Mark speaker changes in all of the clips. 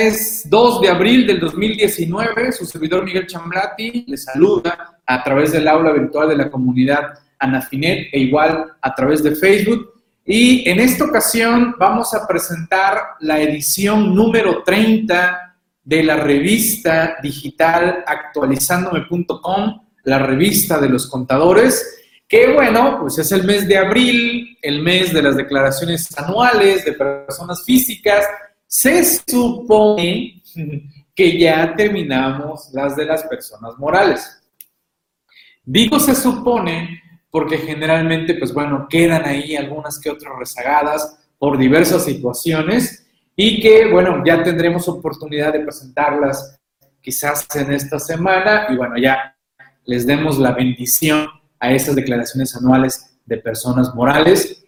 Speaker 1: es 2 de abril del 2019. Su servidor Miguel Chamblati le saluda a través del aula virtual de la comunidad Anafinet e igual a través de Facebook. Y en esta ocasión vamos a presentar la edición número 30 de la revista digital actualizándome.com, la revista de los contadores, que bueno, pues es el mes de abril, el mes de las declaraciones anuales de personas físicas. Se supone que ya terminamos las de las personas morales. Digo se supone porque generalmente, pues bueno, quedan ahí algunas que otras rezagadas por diversas situaciones y que, bueno, ya tendremos oportunidad de presentarlas quizás en esta semana y bueno, ya les demos la bendición a esas declaraciones anuales de personas morales.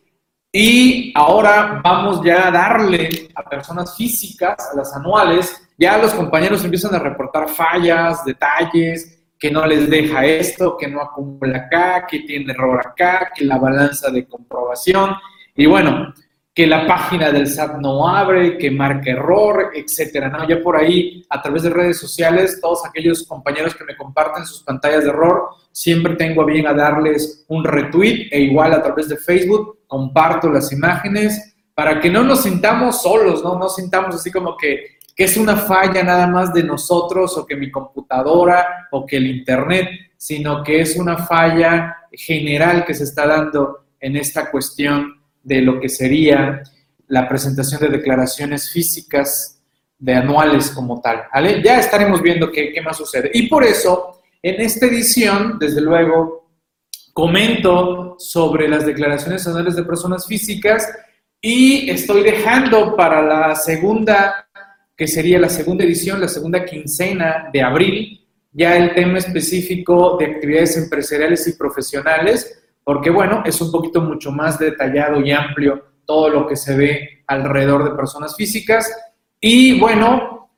Speaker 1: Y ahora vamos ya a darle a personas físicas, a las anuales, ya los compañeros empiezan a reportar fallas, detalles, que no les deja esto, que no acumula acá, que tiene error acá, que la balanza de comprobación, y bueno, que la página del SAT no abre, que marca error, etcétera, ¿no? Ya por ahí, a través de redes sociales, todos aquellos compañeros que me comparten sus pantallas de error, siempre tengo a bien a darles un retweet e igual a través de Facebook comparto las imágenes para que no nos sintamos solos, ¿no? No sintamos así como que que es una falla nada más de nosotros o que mi computadora o que el Internet, sino que es una falla general que se está dando en esta cuestión de lo que sería la presentación de declaraciones físicas de anuales como tal. Ya estaremos viendo qué, qué más sucede. Y por eso, en esta edición, desde luego, comento sobre las declaraciones anuales de personas físicas y estoy dejando para la segunda que sería la segunda edición, la segunda quincena de abril, ya el tema específico de actividades empresariales y profesionales, porque bueno, es un poquito mucho más detallado y amplio todo lo que se ve alrededor de personas físicas. Y bueno,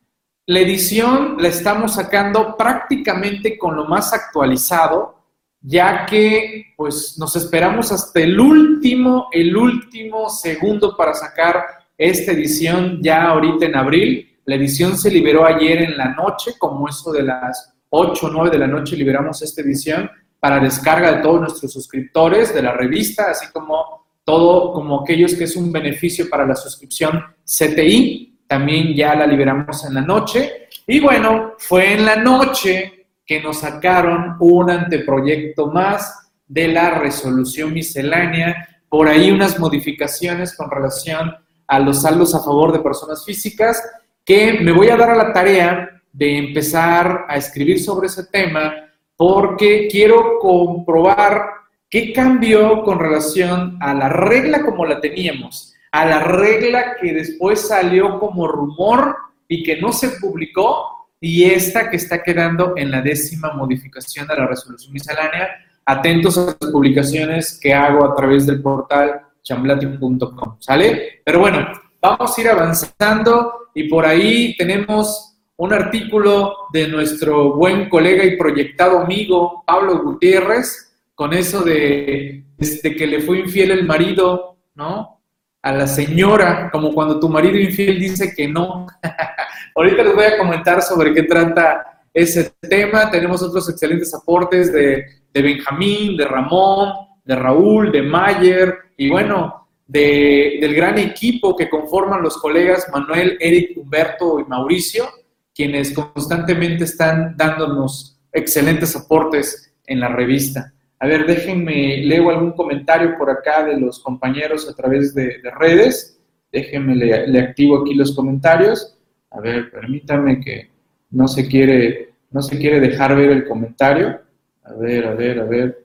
Speaker 1: la edición la estamos sacando prácticamente con lo más actualizado, ya que pues nos esperamos hasta el último, el último segundo para sacar esta edición ya ahorita en abril la edición se liberó ayer en la noche, como eso de las 8 o 9 de la noche liberamos esta edición para descarga de todos nuestros suscriptores de la revista, así como todo, como aquellos que es un beneficio para la suscripción CTI, también ya la liberamos en la noche. Y bueno, fue en la noche que nos sacaron un anteproyecto más de la resolución miscelánea, por ahí unas modificaciones con relación a los saldos a favor de personas físicas que me voy a dar a la tarea de empezar a escribir sobre ese tema porque quiero comprobar qué cambió con relación a la regla como la teníamos, a la regla que después salió como rumor y que no se publicó y esta que está quedando en la décima modificación de la resolución miscelánea. Atentos a las publicaciones que hago a través del portal chamblati.com, ¿sale? Pero bueno, vamos a ir avanzando y por ahí tenemos un artículo de nuestro buen colega y proyectado amigo Pablo Gutiérrez, con eso de, que le fue infiel el marido, ¿no? A la señora, como cuando tu marido infiel dice que no. Ahorita les voy a comentar sobre qué trata ese tema. Tenemos otros excelentes aportes de, de Benjamín, de Ramón, de Raúl, de Mayer, y bueno, del gran equipo que conforman los colegas Manuel, Eric, Humberto y Mauricio, quienes constantemente están dándonos excelentes aportes en la revista. A ver, déjenme, leo algún comentario por acá de los compañeros a través de, redes. Déjenme, le, activo aquí los comentarios. A ver, permítame que no se quiere, no se quiere dejar ver el comentario. A ver, a ver, a ver.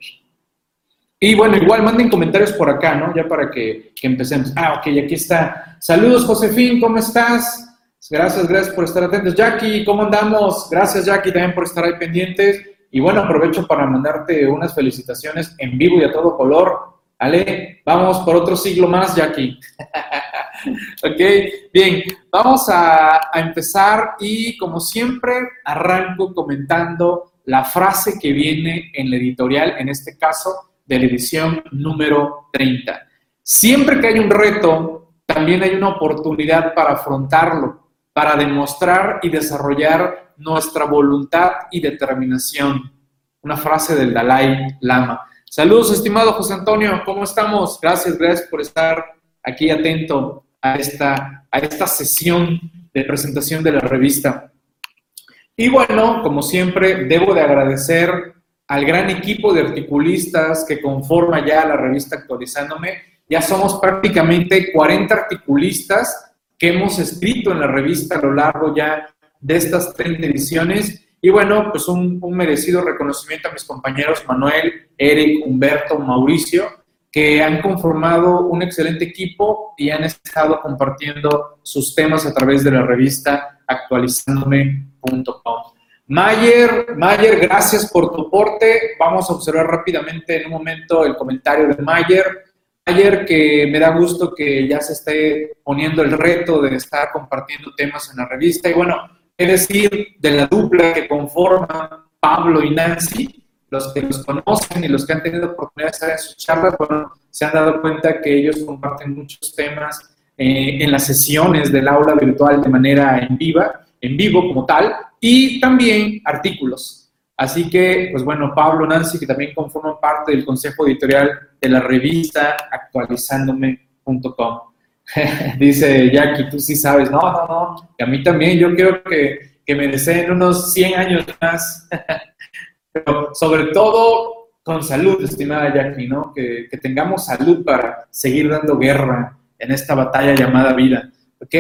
Speaker 1: Y bueno, igual manden comentarios por acá, ¿no? Ya para que, empecemos. Ah, ok, aquí está. Saludos, Josefín, ¿cómo estás? Gracias, gracias por estar atentos. Jackie, ¿cómo andamos? Gracias, Jackie, también por estar ahí pendientes. Y bueno, aprovecho para mandarte unas felicitaciones en vivo y a todo color. ¿Vale? Vamos por otro siglo más, Jackie. ok, bien, vamos a, a empezar y como siempre arranco comentando la frase que viene en la editorial, en este caso de la edición número 30. Siempre que hay un reto, también hay una oportunidad para afrontarlo, para demostrar y desarrollar nuestra voluntad y determinación. Una frase del Dalai Lama. Saludos, estimado José Antonio, ¿cómo estamos? Gracias, gracias por estar aquí atento a esta, a esta sesión de presentación de la revista. Y bueno, como siempre, debo de agradecer al gran equipo de articulistas que conforma ya la revista Actualizándome. Ya somos prácticamente 40 articulistas que hemos escrito en la revista a lo largo ya de estas 30 ediciones. Y bueno, pues un, un merecido reconocimiento a mis compañeros Manuel, Eric, Humberto, Mauricio, que han conformado un excelente equipo y han estado compartiendo sus temas a través de la revista actualizándome.com. Mayer, Mayer, gracias por tu aporte. Vamos a observar rápidamente en un momento el comentario de Mayer. Mayer, que me da gusto que ya se esté poniendo el reto de estar compartiendo temas en la revista. Y bueno, es decir de la dupla que conforman Pablo y Nancy? Los que los conocen y los que han tenido oportunidad de estar en sus charlas, bueno, se han dado cuenta que ellos comparten muchos temas eh, en las sesiones del aula virtual de manera en viva, en vivo como tal, y también artículos. Así que, pues bueno, Pablo, Nancy, que también conforman parte del consejo editorial de la revista actualizándome.com. Dice Jackie, tú sí sabes, no, no, no, y a mí también, yo quiero que, que me unos 100 años más, pero sobre todo con salud, estimada Jackie, ¿no? Que, que tengamos salud para seguir dando guerra en esta batalla llamada vida, ¿ok?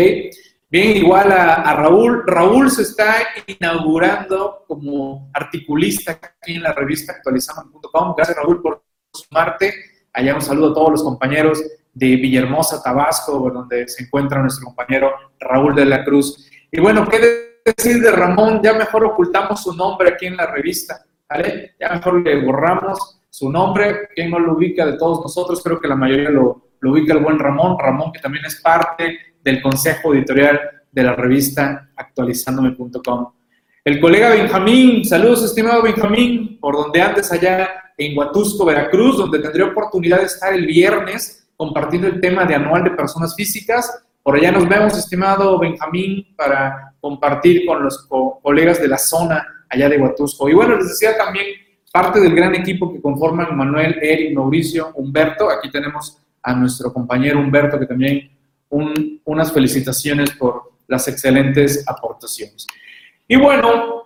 Speaker 1: Bien, igual a, Raúl. Raúl se está inaugurando como articulista aquí en la revista actualizamos.com. Gracias, Raúl, por sumarte. Allá un saludo a todos los compañeros de Villahermosa, Tabasco, donde se encuentra nuestro compañero Raúl de la Cruz. Y bueno, ¿qué decir de Ramón? Ya mejor ocultamos su nombre aquí en la revista, ¿vale? Ya mejor le borramos su nombre. ¿Quién no lo ubica de todos nosotros? Creo que la mayoría lo, lo ubica el buen Ramón. Ramón, que también es parte del consejo editorial de la revista actualizándome.com. El colega Benjamín, saludos estimado Benjamín, por donde antes allá en Huatusco, Veracruz, donde tendré oportunidad de estar el viernes compartiendo el tema de anual de personas físicas. Por allá nos vemos, estimado Benjamín, para compartir con los colegas de la zona allá de Huatusco. Y bueno, les decía también parte del gran equipo que conforman Manuel, Eric, Mauricio, Humberto. Aquí tenemos a nuestro compañero Humberto que también unas felicitaciones por las excelentes aportaciones. Y bueno,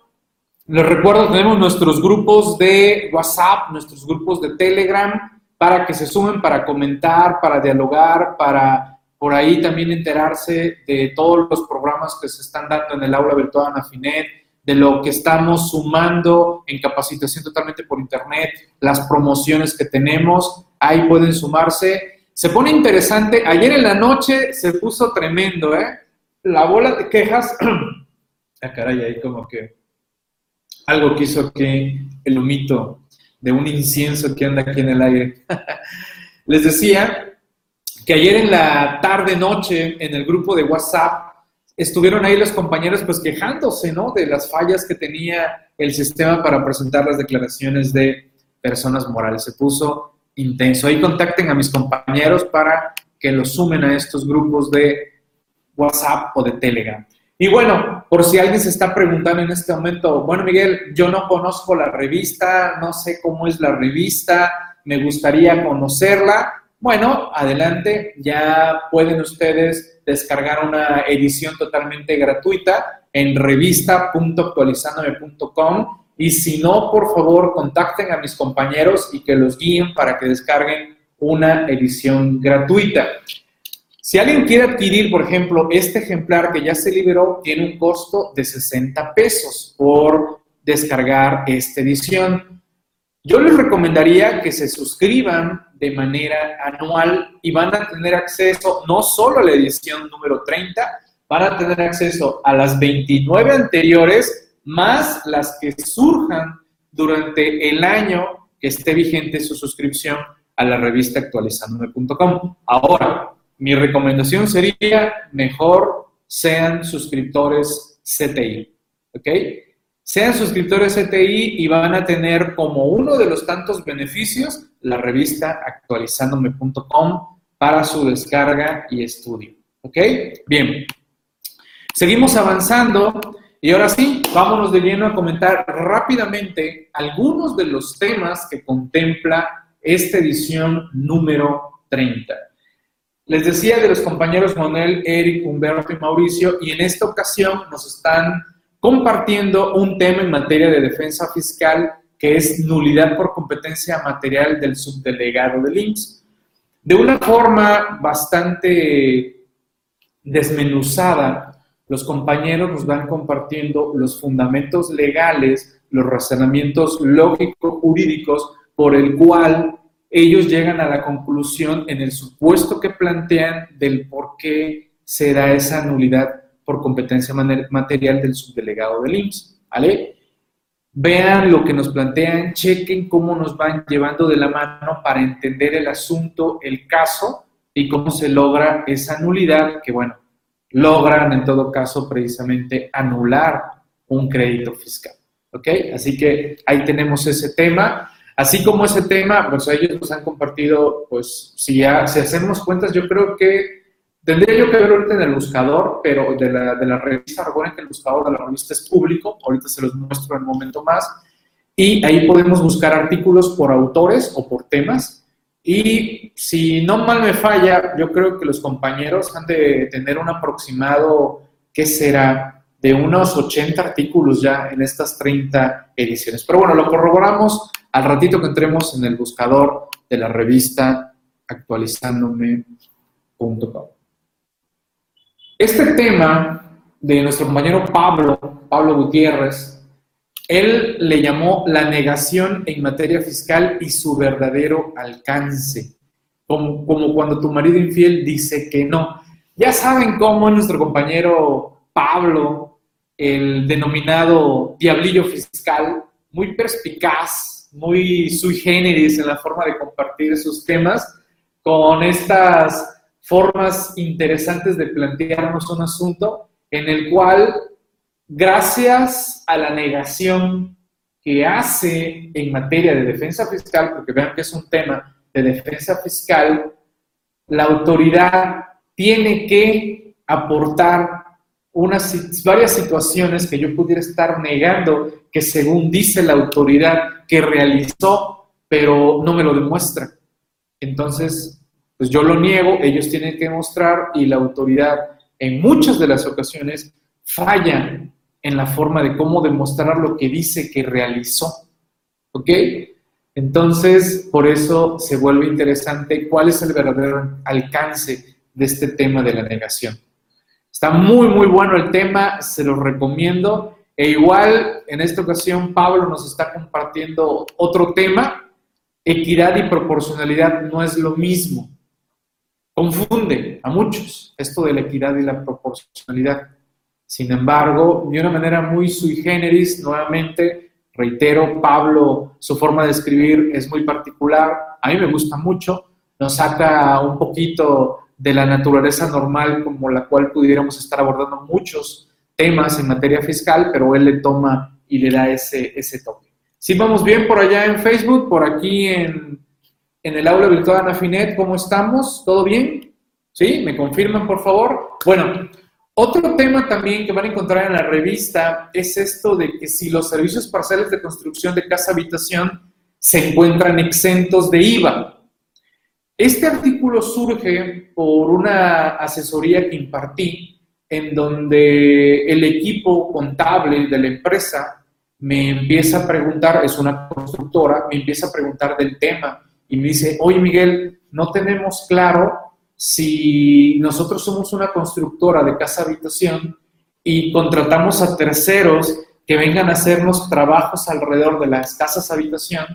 Speaker 1: les recuerdo, tenemos nuestros grupos de WhatsApp, nuestros grupos de Telegram, para que se sumen, para comentar, para dialogar, para por ahí también enterarse de todos los programas que se están dando en el aula virtual Anafinet, de lo que estamos sumando en capacitación totalmente por internet, las promociones que tenemos, ahí pueden sumarse se pone interesante. Ayer en la noche se puso tremendo, ¿eh? La bola de quejas. ah, caray, ahí como que algo que hizo que el humito de un incienso que anda aquí en el aire. Les decía que ayer en la tarde-noche en el grupo de WhatsApp estuvieron ahí los compañeros pues quejándose, ¿no? De las fallas que tenía el sistema para presentar las declaraciones de personas morales. Se puso intenso. Ahí contacten a mis compañeros para que los sumen a estos grupos de WhatsApp o de Telegram. Y bueno, por si alguien se está preguntando en este momento, bueno, Miguel, yo no conozco la revista, no sé cómo es la revista, me gustaría conocerla. Bueno, adelante, ya pueden ustedes descargar una edición totalmente gratuita en revista.actualizandome.com y si no, por favor, contacten a mis compañeros y que los guíen para que descarguen una edición gratuita. Si alguien quiere adquirir, por ejemplo, este ejemplar que ya se liberó, tiene un costo de 60 pesos por descargar esta edición. Yo les recomendaría que se suscriban de manera anual y van a tener acceso no solo a la edición número 30, van a tener acceso a las 29 anteriores más las que surjan durante el año que esté vigente su suscripción a la revista actualizandome.com. Ahora, mi recomendación sería mejor sean suscriptores CTI, ¿ok? Sean suscriptores CTI y van a tener como uno de los tantos beneficios la revista actualizandome.com para su descarga y estudio, ¿ok? Bien, Seguimos avanzando y ahora sí, vámonos de lleno a comentar rápidamente algunos de los temas que contempla esta edición número 30. Les decía de los compañeros Manuel, Eric, Humberto y Mauricio, y en esta ocasión nos están compartiendo un tema en materia de defensa fiscal que es nulidad por competencia material del subdelegado del IMSS. De una forma bastante desmenuzada, los compañeros nos van compartiendo los fundamentos legales, los razonamientos lógicos jurídicos por el cual ellos llegan a la conclusión en el supuesto que plantean del por qué se da esa nulidad por competencia material del subdelegado del IMSS. ¿vale? Vean lo que nos plantean, chequen cómo nos van llevando de la mano para entender el asunto, el caso y cómo se logra esa nulidad, que bueno, logran en todo caso precisamente anular un crédito fiscal. ¿Ok? Así que ahí tenemos ese tema. Así como ese tema, pues ellos nos han compartido, pues si, ya, hacemos cuentas, yo creo que Tendría yo que ver ahorita en el buscador, pero de la, de la revista, recuerden que el buscador de la revista es público, ahorita se los muestro en un momento más, y ahí podemos buscar artículos por autores o por temas, y si no mal me falla, yo creo que los compañeros han de tener un aproximado, ¿qué será? De unos 80 artículos ya en estas 30 ediciones. Pero bueno, lo corroboramos al ratito que entremos en el buscador de la revista actualizándome.com. Este tema de nuestro compañero Pablo, Pablo Gutiérrez, él le llamó la negación en materia fiscal y su verdadero alcance, como, cuando tu marido infiel dice que no. Ya saben cómo nuestro compañero Pablo, el denominado diablillo fiscal, muy perspicaz, muy sui generis en la forma de compartir sus temas, con estas formas interesantes de plantearnos un asunto en el cual, gracias a la negación que hace en materia de defensa fiscal, porque vean que es un tema de defensa fiscal, la autoridad tiene que aportar unas varias situaciones que yo pudiera estar negando que según dice la autoridad que realizó, pero no me lo demuestra. Entonces, pues yo lo niego, ellos tienen que mostrar y la autoridad en muchas de las ocasiones falla en la forma de cómo demostrar lo que dice que realizó. ¿Ok? Entonces, por eso se vuelve interesante cuál es el verdadero alcance de este tema de la negación. Está muy, muy bueno el tema, se lo recomiendo. E igual, en esta ocasión, Pablo nos está compartiendo otro tema. Equidad y proporcionalidad no es lo mismo confunde a muchos esto de la equidad y la proporcionalidad. Sin embargo, de una manera muy sui generis, nuevamente, reitero, Pablo, su forma de escribir es muy particular, a mí me gusta mucho, nos saca un poquito de la naturaleza normal como la cual pudiéramos estar abordando muchos temas en materia fiscal, pero él le toma y le da ese, ese toque. Si vamos bien por allá en Facebook, por aquí en en el aula virtual Anafinet, ¿cómo estamos? ¿Todo bien? ¿Sí? ¿Me confirman, por favor? Bueno, otro tema también que van a encontrar en la revista es esto de que si los servicios parciales de construcción de casa-habitación se encuentran exentos de IVA. Este artículo surge por una asesoría que impartí en donde el equipo contable de la empresa me empieza a preguntar, es una constructora, me empieza a preguntar del tema y me dice, oye Miguel, no tenemos claro si nosotros somos una constructora de casa habitación y contratamos a terceros que vengan a hacernos trabajos alrededor de las casas habitación,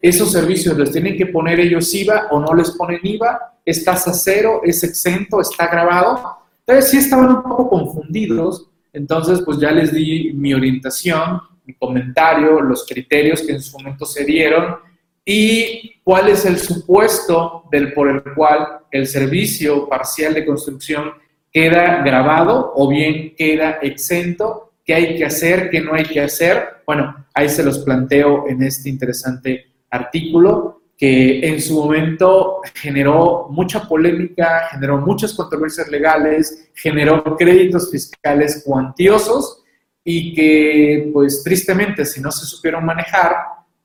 Speaker 1: esos servicios les tienen que poner ellos IVA o no les ponen IVA, es tasa cero, es exento, está grabado. Entonces sí estaban un poco confundidos, entonces pues ya les di mi orientación, mi comentario, los criterios que en su momento se dieron y cuál es el supuesto del por el cual el servicio parcial de construcción queda grabado o bien queda exento, qué hay que hacer, qué no hay que hacer. Bueno, ahí se los planteo en este interesante artículo que en su momento generó mucha polémica, generó muchas controversias legales, generó créditos fiscales cuantiosos y que, pues tristemente, si no se supieron manejar,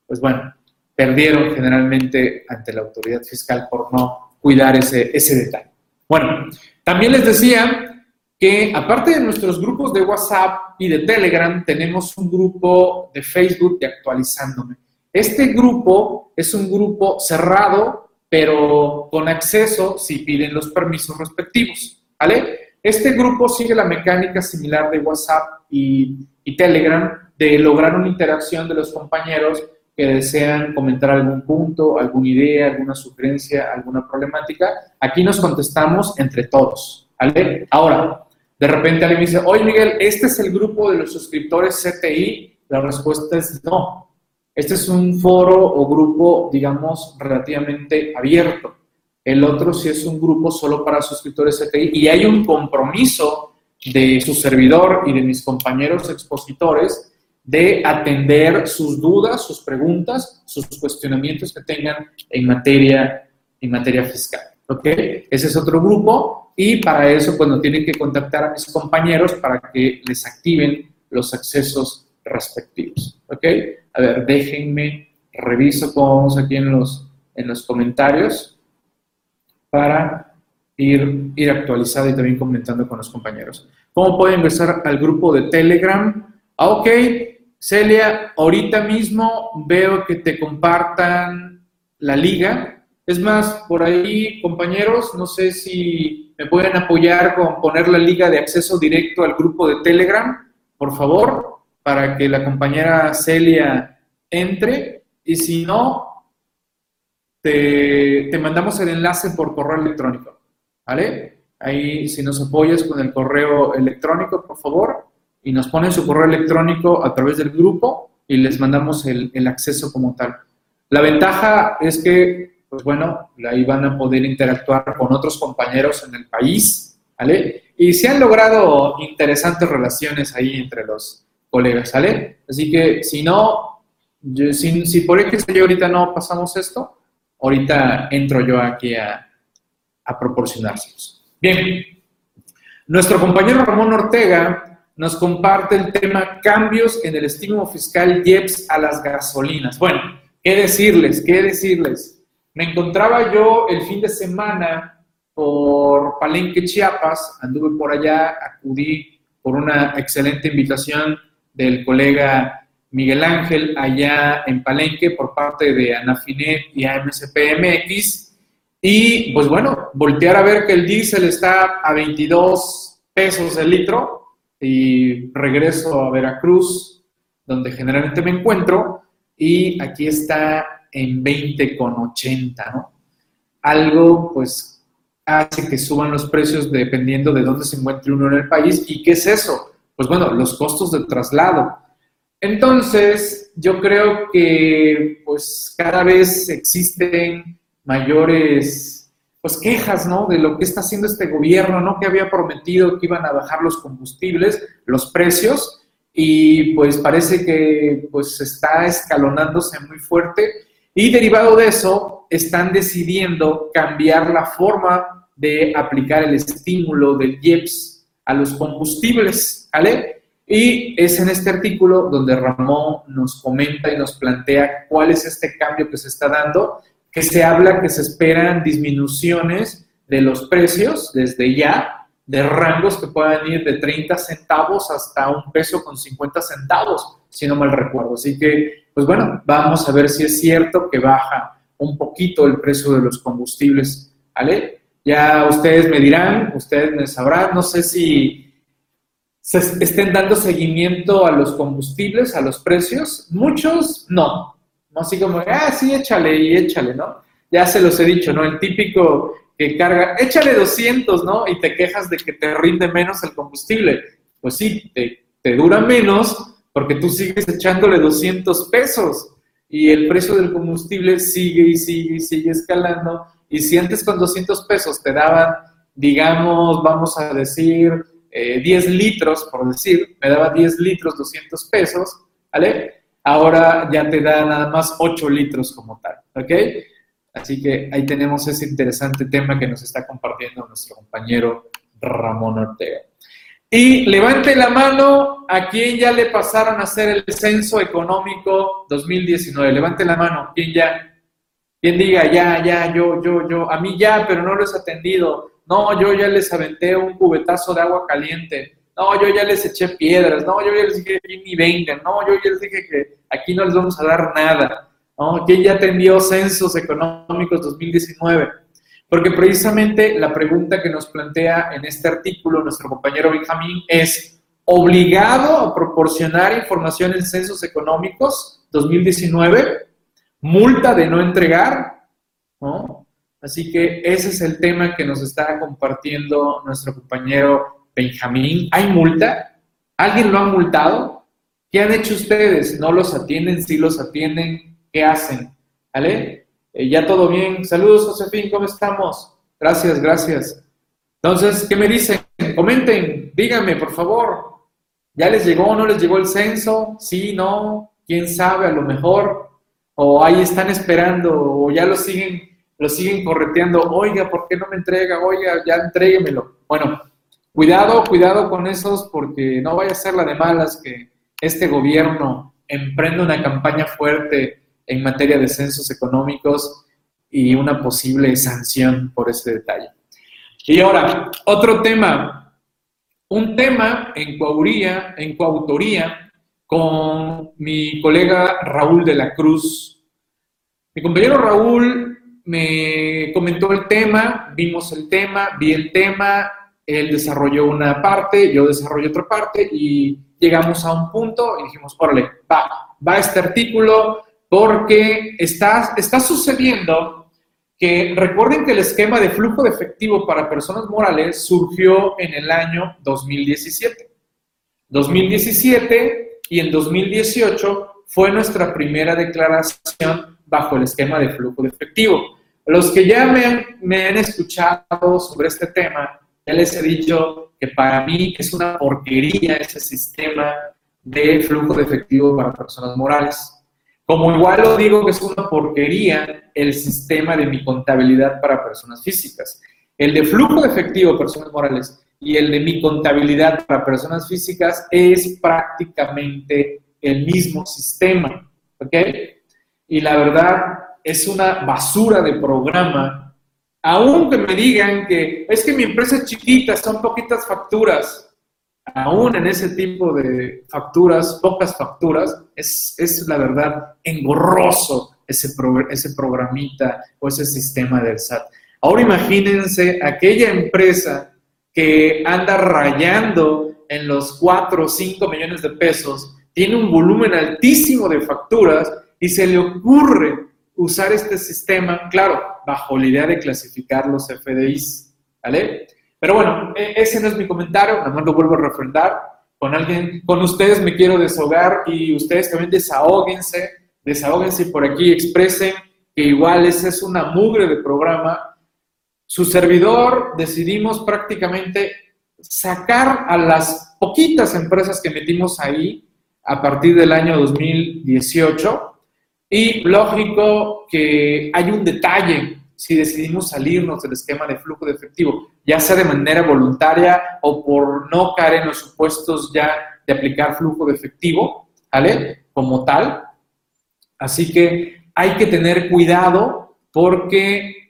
Speaker 1: pues bueno, perdieron generalmente ante la autoridad fiscal por no cuidar ese, ese detalle. Bueno, también les decía que aparte de nuestros grupos de WhatsApp y de Telegram, tenemos un grupo de Facebook de actualizándome. Este grupo es un grupo cerrado, pero con acceso si piden los permisos respectivos, ¿vale? Este grupo sigue la mecánica similar de WhatsApp y, y Telegram de lograr una interacción de los compañeros que desean comentar algún punto, alguna idea, alguna sugerencia, alguna problemática. Aquí nos contestamos entre todos. Ahora, de repente alguien me dice, oye Miguel, ¿este es el grupo de los suscriptores CTI? La respuesta es no. Este es un foro o grupo, digamos, relativamente abierto. El otro sí es un grupo solo para suscriptores CTI y hay un compromiso de su servidor y de mis compañeros expositores de atender sus dudas, sus preguntas, sus cuestionamientos que tengan en materia, en materia fiscal. ¿Ok? Ese es otro grupo y para eso, pues, tienen que contactar a mis compañeros para que les activen los accesos respectivos. ¿Ok? A ver, déjenme, reviso cómo vamos aquí en los, en los comentarios para ir, ir actualizado y también comentando con los compañeros. ¿Cómo pueden ingresar al grupo de Telegram? Ah, ok, Celia, ahorita mismo veo que te compartan la liga. Es más, por ahí, compañeros, no sé si me pueden apoyar con poner la liga de acceso directo al grupo de Telegram, por favor para que la compañera Celia entre y si no, te, mandamos el enlace por correo electrónico, ¿vale? Ahí, si nos apoyas con el correo electrónico, por favor, y nos ponen su correo electrónico a través del grupo y les mandamos el, acceso como tal. La ventaja es que, pues bueno, ahí van a poder interactuar con otros compañeros en el país, ¿vale? Y se han logrado interesantes relaciones ahí entre los, colegas, ¿sale? Así que si no, si, si, por yo ahorita no pasamos esto, ahorita entro yo aquí a proporcionárselos. Bien, nuestro compañero Ramón Ortega nos comparte el tema cambios en el estímulo fiscal IEPS a las gasolinas. Bueno, ¿qué decirles? ¿Qué decirles? Me encontraba yo el fin de semana por Palenque, Chiapas, anduve por allá, acudí por una excelente invitación del colega Miguel Ángel allá en Palenque por parte de Anafinet y AMSPMX. Y pues bueno, voltear a ver que el diésel está a 22 pesos el litro y regreso a Veracruz, donde generalmente me encuentro, y aquí está en 20,80, ¿no? Algo pues hace que suban los precios dependiendo de dónde se encuentre uno en el país. ¿Y qué es eso? pues bueno, los costos de traslado. Entonces, yo creo que pues cada vez existen mayores pues quejas, ¿no? De lo que está haciendo este gobierno, ¿no? Que había prometido que iban a bajar los combustibles, los precios, y pues parece que pues está escalonándose muy fuerte. Y derivado de eso, están decidiendo cambiar la forma de aplicar el estímulo del IEPS a los combustibles, ¿vale? Y es en este artículo donde Ramón nos comenta y nos plantea cuál es este cambio que se está dando, que se habla que se esperan disminuciones de los precios desde ya, de rangos que puedan ir de 30 centavos hasta un peso con 50 centavos, si no mal recuerdo. Así que, pues bueno, vamos a ver si es cierto que baja un poquito el precio de los combustibles, ¿vale? Ya ustedes me dirán, ustedes me sabrán, no sé si se estén dando seguimiento a los combustibles, a los precios. Muchos no. No así como, ah, sí, échale y échale, ¿no? Ya se los he dicho, ¿no? El típico que carga, échale 200, ¿no? Y te quejas de que te rinde menos el combustible. Pues sí, te, te dura menos porque tú sigues echándole 200 pesos y el precio del combustible sigue y sigue y sigue escalando y si antes con 200 pesos te daban, digamos, vamos a decir, 10 eh, litros, por decir, me daba 10 litros, 200 pesos, ¿vale? Ahora ya te da nada más 8 litros como tal, ¿ok? Así que ahí tenemos ese interesante tema que nos está compartiendo nuestro compañero Ramón Ortega. Y levante la mano a quien ya le pasaron a hacer el censo económico 2019. Levante la mano, quien ya, quien diga, ya, ya, yo, yo, yo, a mí ya, pero no les he atendido. No, yo ya les aventé un cubetazo de agua caliente. No, yo ya les eché piedras. No, yo ya les dije que ni vengan. No, yo ya les dije que aquí no les vamos a dar nada. ¿No? ¿Quién ya atendió censos económicos 2019? Porque precisamente la pregunta que nos plantea en este artículo nuestro compañero Benjamín es, ¿obligado a proporcionar información en censos económicos 2019? ¿Multa de no entregar? ¿No? Así que ese es el tema que nos está compartiendo nuestro compañero Benjamín. ¿Hay multa? ¿Alguien lo ha multado? ¿Qué han hecho ustedes? ¿No los atienden? ¿Sí los atienden? ¿Qué hacen? ¿Vale? Eh, ya todo bien. Saludos, Josefín, ¿cómo estamos? Gracias, gracias. Entonces, ¿qué me dicen? Comenten, díganme, por favor. ¿Ya les llegó o no les llegó el censo? ¿Sí, no? ¿Quién sabe? A lo mejor. O ahí están esperando, o ya lo siguen, lo siguen correteando. Oiga, ¿por qué no me entrega? Oiga, ya entréguemelo. Bueno, cuidado, cuidado con esos, porque no vaya a ser la de malas que este gobierno emprenda una campaña fuerte en materia de censos económicos y una posible sanción por ese detalle. Y ahora, otro tema, un tema en coautoría, en coautoría con mi colega Raúl de la Cruz. Mi compañero Raúl me comentó el tema, vimos el tema, vi el tema, él desarrolló una parte, yo desarrollé otra parte y llegamos a un punto y dijimos, órale, va, va este artículo, porque está, está sucediendo que recuerden que el esquema de flujo de efectivo para personas morales surgió en el año 2017. 2017 y en 2018 fue nuestra primera declaración bajo el esquema de flujo de efectivo. Los que ya me me han escuchado sobre este tema, ya les he dicho que para mí es una porquería ese sistema de flujo de efectivo para personas morales. Como igual lo digo que es una porquería el sistema de mi contabilidad para personas físicas. El de flujo de efectivo personas morales y el de mi contabilidad para personas físicas es prácticamente el mismo sistema. ¿Ok? Y la verdad es una basura de programa. Aunque me digan que es que mi empresa es chiquita, son poquitas facturas aún en ese tipo de facturas, pocas facturas, es, es la verdad engorroso ese, ese programita o ese sistema del SAT. Ahora imagínense aquella empresa que anda rayando en los 4 o 5 millones de pesos, tiene un volumen altísimo de facturas y se le ocurre usar este sistema, claro, bajo la idea de clasificar los FDIs, ¿vale? Pero bueno, e, ese no es mi comentario, nada más lo vuelvo a refrendar. Con alguien, con ustedes me quiero desahogar y ustedes también desahóguense, desahóguense por aquí, expresen que igual ese es una mugre de programa. Su servidor decidimos prácticamente sacar a las poquitas empresas que metimos ahí a partir del año 2018 y lógico que hay un detalle si decidimos salirnos del esquema de flujo de efectivo, ya sea de manera voluntaria o por no caer en los supuestos ya de aplicar flujo de efectivo, ¿vale? Como tal. Así que hay que tener cuidado porque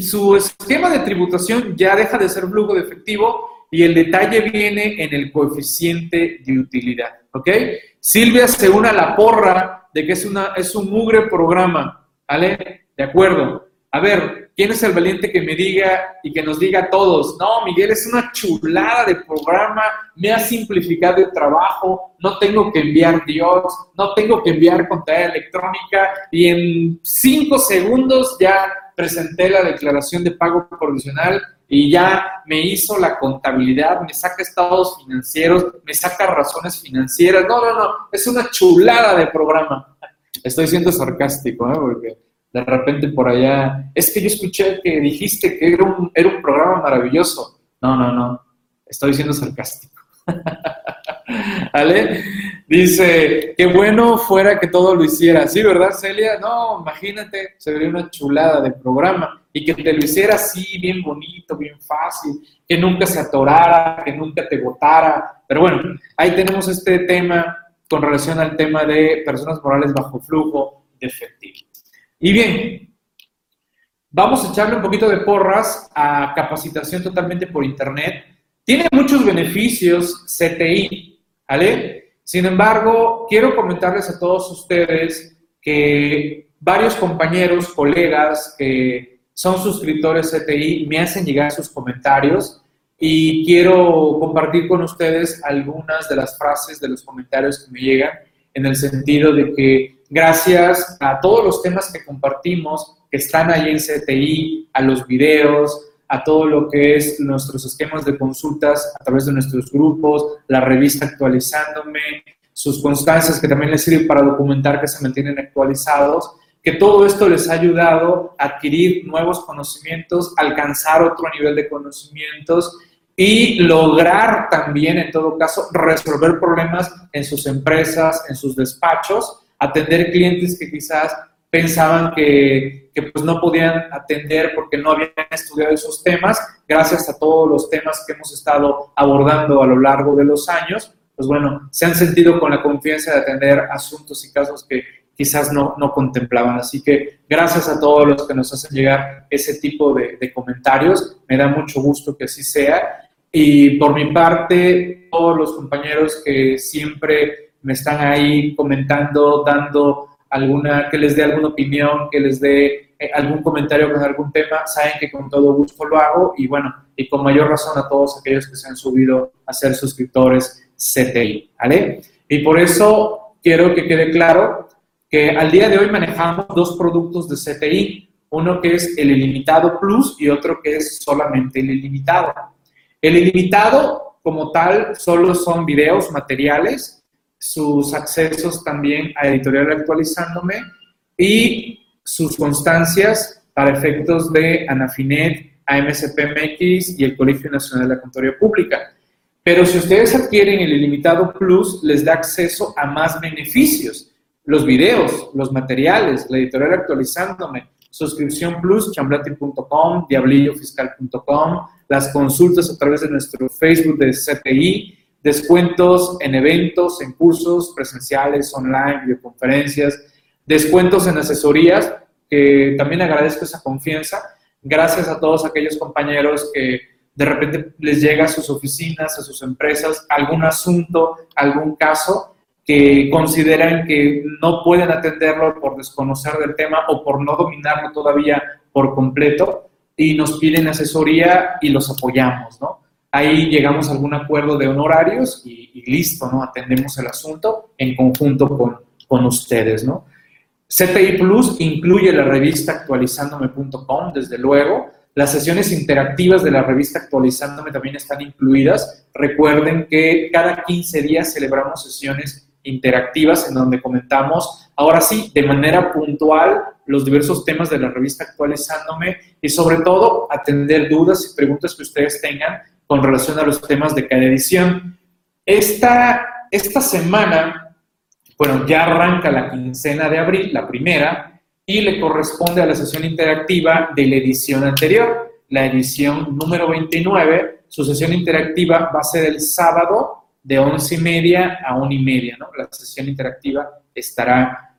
Speaker 1: su esquema de tributación ya deja de ser flujo de efectivo y el detalle viene en el coeficiente de utilidad, ¿ok? Silvia se une a la porra de que es, una, es un mugre programa, ¿vale? De acuerdo. A ver, ¿quién es el valiente que me diga y que nos diga a todos, no, Miguel, es una chulada de programa, me ha simplificado el trabajo, no tengo que enviar Dios, no tengo que enviar contabilidad electrónica y en cinco segundos ya presenté la declaración de pago provisional y ya me hizo la contabilidad, me saca estados financieros, me saca razones financieras. No, no, no, es una chulada de programa. Estoy siendo sarcástico, ¿eh? porque de repente por allá, es que yo escuché que dijiste que era un, era un programa maravilloso. No, no, no, estoy siendo sarcástico. ¿Vale? Dice, qué bueno fuera que todo lo hiciera. Sí, ¿verdad, Celia? No, imagínate, se vería una chulada de programa y que te lo hiciera así, bien bonito, bien fácil, que nunca se atorara, que nunca te votara. Pero bueno, ahí tenemos este tema con relación al tema de personas morales bajo flujo de. Y bien, vamos a echarle un poquito de porras a capacitación totalmente por Internet. Tiene muchos beneficios CTI, ¿vale? Sin embargo, quiero comentarles a todos ustedes que varios compañeros, colegas que son suscriptores CTI me hacen llegar sus comentarios y quiero compartir con ustedes algunas de las frases de los comentarios que me llegan en el sentido de que gracias a todos los temas que compartimos, que están ahí en CTI, a los videos, a todo lo que es nuestros esquemas de consultas a través de nuestros grupos, la revista actualizándome, sus constancias que también les sirven para documentar que se mantienen actualizados, que todo esto les ha ayudado a adquirir nuevos conocimientos, alcanzar otro nivel de conocimientos y lograr también, en todo caso, resolver problemas en sus empresas, en sus despachos, atender clientes que quizás pensaban que, que, pues no podían atender porque no habían estudiado esos temas, gracias a todos los temas que hemos estado abordando a lo largo de los años, pues bueno, se han sentido con la confianza de atender asuntos y casos que quizás no, no contemplaban. Así que gracias a todos los que nos hacen llegar ese tipo de, de comentarios, me da mucho gusto que así sea. Y por mi parte, todos los compañeros que siempre me están ahí comentando, dando alguna, que les dé alguna opinión, que les dé eh, algún comentario con algún tema, saben que con todo gusto lo hago y bueno, y con mayor razón a todos aquellos que se han subido a ser suscriptores CTI, ¿vale? Y por eso quiero que quede claro que al día de hoy manejamos dos productos de CTI, uno que es el ilimitado plus y otro que es solamente el ilimitado. El ilimitado, como tal, solo son videos, materiales, sus accesos también a editorial actualizándome y sus constancias para efectos de Anafinet, AMSPMX y el Colegio Nacional de la Contaduría Pública. Pero si ustedes adquieren el ilimitado plus, les da acceso a más beneficios. Los videos, los materiales, la editorial actualizándome, suscripción plus, chamblati.com, diablillofiscal.com, las consultas a través de nuestro Facebook de CTI, descuentos en eventos, en cursos presenciales, online, videoconferencias, descuentos en asesorías, que también agradezco esa confianza. Gracias a todos aquellos compañeros que de repente les llega a sus oficinas, a sus empresas, algún asunto, algún caso que consideran que no pueden atenderlo por desconocer del tema o por no dominarlo todavía por completo y nos piden asesoría y los apoyamos, ¿no? Ahí llegamos a algún acuerdo de honorarios y, listo, ¿no? Atendemos el asunto en conjunto con, con ustedes, ¿no? CTI Plus incluye la revista actualizándome.com, desde luego. Las sesiones interactivas de la revista Actualizándome también están incluidas. Recuerden que cada 15 días celebramos sesiones interactivas en donde comentamos, ahora sí, de manera puntual, los diversos temas de la revista actualizándome y sobre todo atender dudas y preguntas que ustedes tengan con relación a los temas de cada edición. Esta, esta semana, bueno, ya arranca la quincena de abril, la primera, y le corresponde a la sesión interactiva de la edición anterior, la edición número 29. Su sesión interactiva va a ser el sábado de once y media a una y media, ¿no? La sesión interactiva estará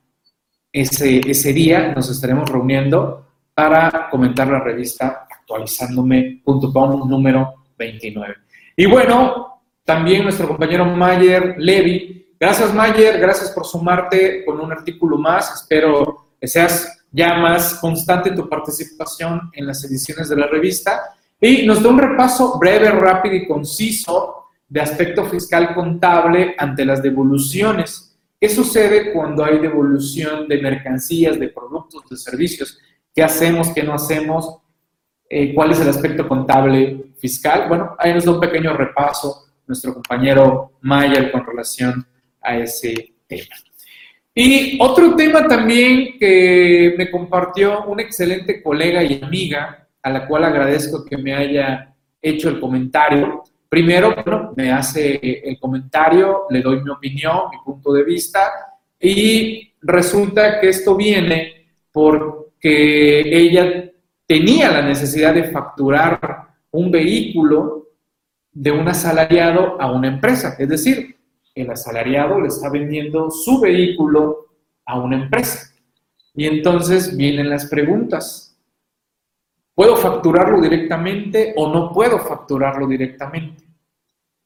Speaker 1: ese, ese día, nos estaremos reuniendo para comentar la revista actualizándome.com número 29. Y bueno, también nuestro compañero Mayer Levy. Gracias Mayer, gracias por sumarte con un artículo más. Espero que seas ya más constante en tu participación en las ediciones de la revista. Y nos da un repaso breve, rápido y conciso de aspecto fiscal contable ante las devoluciones. ¿Qué sucede cuando hay devolución de mercancías, de productos, de servicios? ¿Qué hacemos, qué no hacemos? Eh, ¿Cuál es el aspecto contable fiscal? Bueno, ahí nos da un pequeño repaso nuestro compañero Mayer con relación a ese tema. Y otro tema también que me compartió un excelente colega y amiga, a la cual agradezco que me haya hecho el comentario, primero, bueno, me hace el comentario, le doy mi opinión, mi punto de vista, y resulta que esto viene porque ella tenía la necesidad de facturar un vehículo de un asalariado a una empresa. Es decir, el asalariado le está vendiendo su vehículo a una empresa. Y entonces vienen las preguntas. ¿Puedo facturarlo directamente o no puedo facturarlo directamente?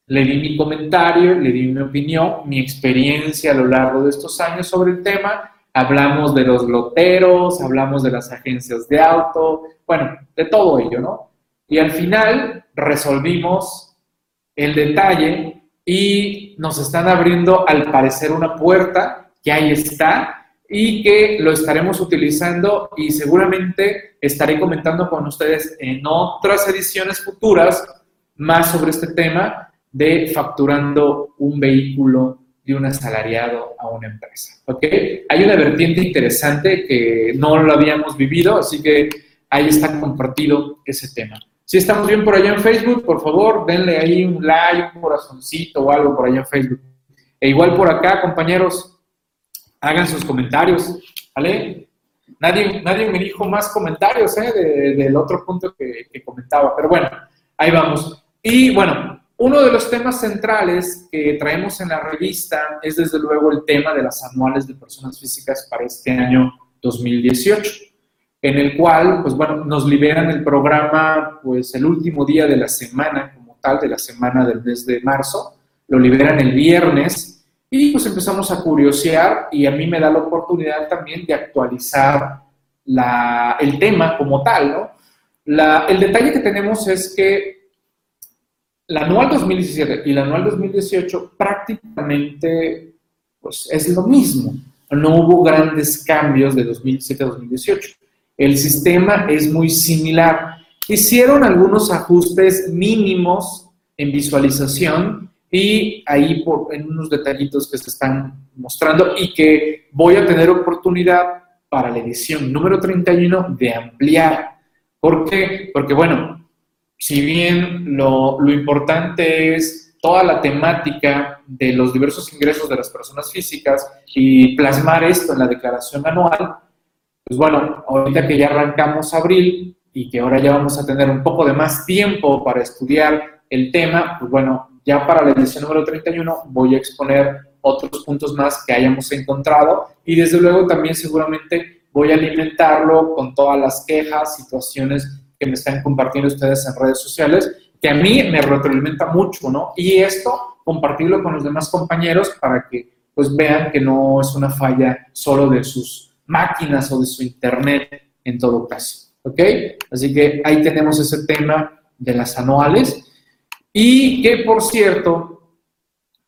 Speaker 1: Le di mi comentario, le di mi opinión, mi experiencia a lo largo de estos años sobre el tema. Hablamos de los loteros, hablamos de las agencias de auto, bueno, de todo ello, ¿no? Y al final resolvimos el detalle y nos están abriendo al parecer una puerta que ahí está y que lo estaremos utilizando y seguramente estaré comentando con ustedes en otras ediciones futuras más sobre este tema de facturando un vehículo de un asalariado a una empresa. ¿Ok? Hay una vertiente interesante que no lo habíamos vivido, así que ahí está compartido ese tema. Si estamos bien por allá en Facebook, por favor, denle ahí un like, un corazoncito o algo por allá en Facebook. E igual por acá, compañeros, hagan sus comentarios, ¿vale? Nadie, nadie me dijo más comentarios ¿eh? del otro punto que, que comentaba, pero bueno, ahí vamos. Y bueno, uno de los temas centrales que traemos en la revista es desde luego el tema de las anuales de personas físicas para este año 2018 en el cual, pues bueno, nos liberan el programa, pues el último día de la semana, como tal, de la semana del mes de marzo, lo liberan el viernes y pues empezamos a curiosear y a mí me da la oportunidad también de actualizar la, el tema como tal, ¿no? El detalle que tenemos es que la anual 2017 y la anual 2018 prácticamente pues, es lo mismo. No hubo grandes cambios de 2017 a 2018 el sistema es muy similar. Hicieron algunos ajustes mínimos en visualización y ahí por, en unos detallitos que se están mostrando y que voy a tener oportunidad para la edición número 31 de ampliar. ¿Por qué? Porque bueno, si bien lo, importante es toda la temática de los diversos ingresos de las personas físicas y plasmar esto en la declaración anual, pues bueno, ahorita que ya arrancamos abril y que ahora ya vamos a tener un poco de más tiempo para estudiar el tema, pues bueno, ya para la edición número 31 voy a exponer otros puntos más que hayamos encontrado y desde luego también seguramente voy a alimentarlo con todas las quejas, situaciones que me están compartiendo ustedes en redes sociales, que a mí me retroalimenta mucho, ¿no? Y esto, compartirlo con los demás compañeros para que pues vean que no es una falla solo de sus máquinas o de su internet en todo caso. ¿Ok? Así que ahí tenemos ese tema de las anuales. Y que, por cierto,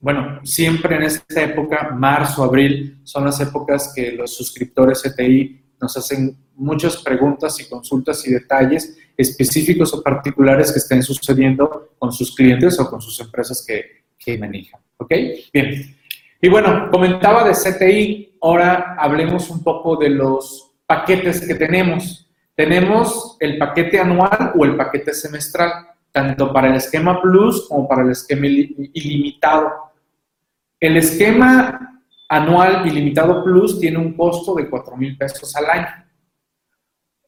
Speaker 1: bueno, siempre en esta época, marzo, abril, son las épocas que los suscriptores CTI nos hacen muchas preguntas y consultas y detalles específicos o particulares que estén sucediendo con sus clientes o con sus empresas que, que manejan. ¿Ok? Bien. Y bueno, comentaba de CTI, ahora hablemos un poco de los paquetes que tenemos. Tenemos el paquete anual o el paquete semestral, tanto para el esquema Plus como para el esquema ilimitado. El esquema anual ilimitado Plus tiene un costo de 4 mil pesos al año.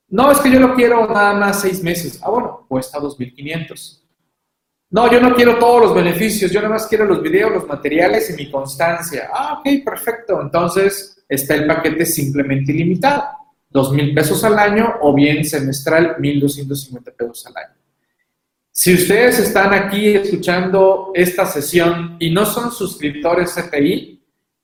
Speaker 1: No, es que yo lo quiero nada más seis meses. Ah, bueno, cuesta 2.500. No, yo no quiero todos los beneficios, yo nada más quiero los videos, los materiales y mi constancia. Ah, ok, perfecto. Entonces está el paquete simplemente ilimitado, dos mil pesos al año o bien semestral, 1.250 pesos al año. Si ustedes están aquí escuchando esta sesión y no son suscriptores CTI,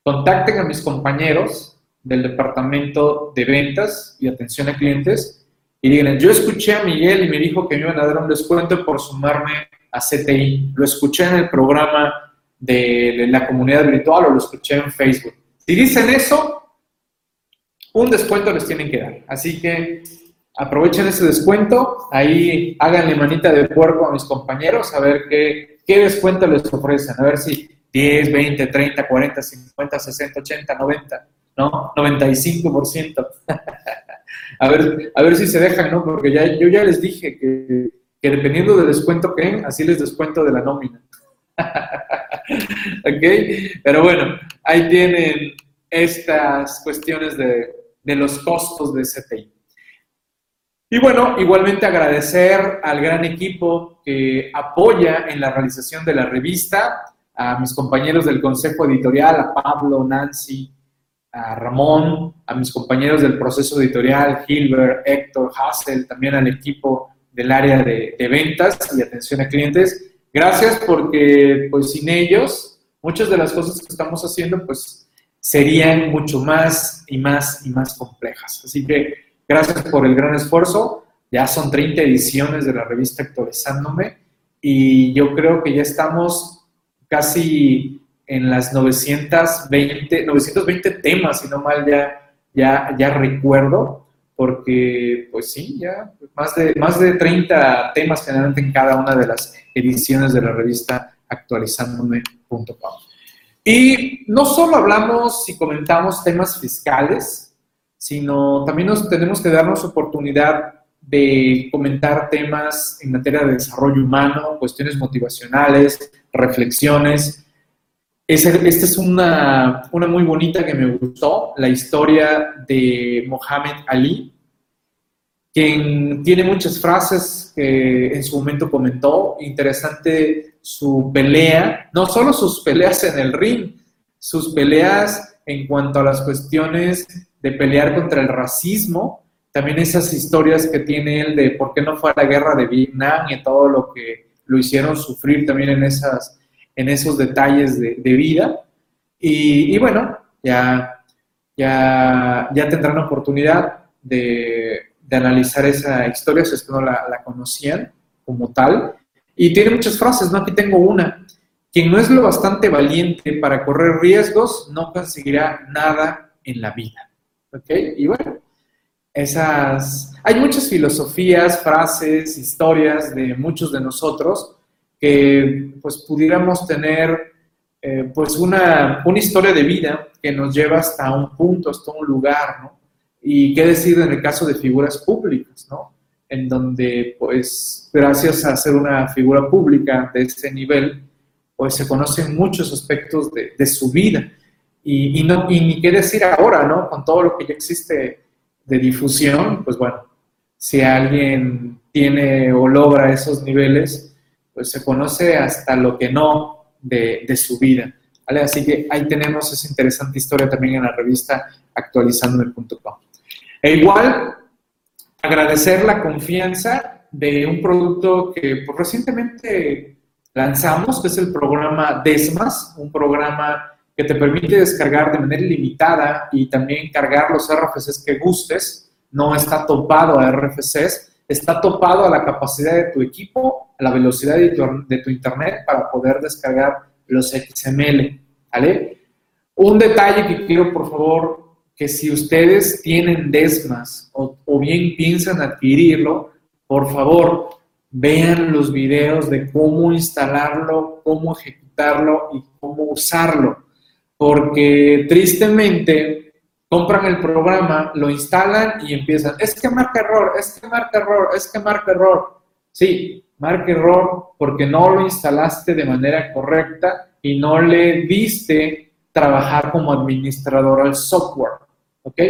Speaker 1: contacten a mis compañeros del departamento de ventas y atención a clientes y digan, yo escuché a Miguel y me dijo que me iban a dar un descuento por sumarme a CTI, lo escuché en el programa de, la comunidad virtual o lo escuché en Facebook. Si dicen eso, un descuento les tienen que dar. Así que aprovechen ese descuento, ahí háganle manita de puerco a mis compañeros a ver qué, qué descuento les ofrecen, a ver si 10, 20, 30, 40, 50, 60, 80, 90, ¿no? 95%. a, ver, si se dejan, ¿no? Porque ya, yo ya les dije que dependiendo del descuento que den, así les descuento de la nómina. ¿Ok? Pero bueno, ahí tienen estas cuestiones de, de los costos de STI. Y bueno, igualmente agradecer al gran equipo que apoya en la realización de la revista, a mis compañeros del consejo editorial, a Pablo, Nancy, a Ramón, a mis compañeros del proceso editorial, Gilbert, Héctor, Hassel, también al equipo del área de, ventas y atención a clientes. Gracias porque pues sin ellos muchas de las cosas que estamos haciendo pues serían mucho más y más y más complejas. Así que gracias por el gran esfuerzo. Ya son 30 ediciones de la revista actualizándome y yo creo que ya estamos casi en las 920, 920 temas, si no mal ya, ya, ya recuerdo porque pues sí, ya más de, más de 30 temas generalmente en cada una de las ediciones de la revista actualizándome.com. Y no solo hablamos y comentamos temas fiscales, sino también nos tenemos que darnos oportunidad de comentar temas en materia de desarrollo humano, cuestiones motivacionales, reflexiones. Esta es una, una muy bonita que me gustó, la historia de Mohamed Ali, quien tiene muchas frases que en su momento comentó. Interesante su pelea, no solo sus peleas en el ring, sus peleas en cuanto a las cuestiones de pelear contra el racismo, también esas historias que tiene él de por qué no fue a la guerra de Vietnam y todo lo que lo hicieron sufrir también en esas en esos detalles de, vida. Y, bueno, ya, ya, ya tendrán oportunidad de, analizar esa historia, si es que no la, la, conocían como tal. Y tiene muchas frases, ¿no? Aquí tengo una. Quien no es lo bastante valiente para correr riesgos, no conseguirá nada en la vida. ¿Ok? Y bueno, esas... Hay muchas filosofías, frases, historias de muchos de nosotros que pues pudiéramos tener eh, pues una, una, historia de vida que nos lleva hasta un punto, hasta un lugar. Y qué decir en el caso de figuras públicas, ¿no? En donde pues gracias a ser una figura pública de ese nivel, pues se conocen muchos aspectos de, de su vida. Y, y, no, y ni qué decir ahora, ¿no? Con todo lo que ya existe de difusión, pues bueno, si alguien tiene o logra esos niveles, pues se conoce hasta lo que no de, su vida. ¿vale? Así que ahí tenemos esa interesante historia también en la revista actualizando.com. E igual, agradecer la confianza de un producto que pues, recientemente lanzamos, que es el programa Desmas, un programa que te permite descargar de manera ilimitada y también cargar los RFCs que gustes. No está topado a RFCs, está topado a la capacidad de tu equipo, a la velocidad de tu, internet para poder descargar los XML, ¿vale? Un detalle que quiero, por favor, que si ustedes tienen Desmas o, o bien piensan adquirirlo, por favor, vean los videos de cómo instalarlo, cómo ejecutarlo y cómo usarlo. Porque tristemente compran el programa, lo instalan y empiezan, es que marca error, es que marca error, es que marca error. Sí, marca error porque no lo instalaste de manera correcta y no le diste trabajar como administrador al software. ¿Ok?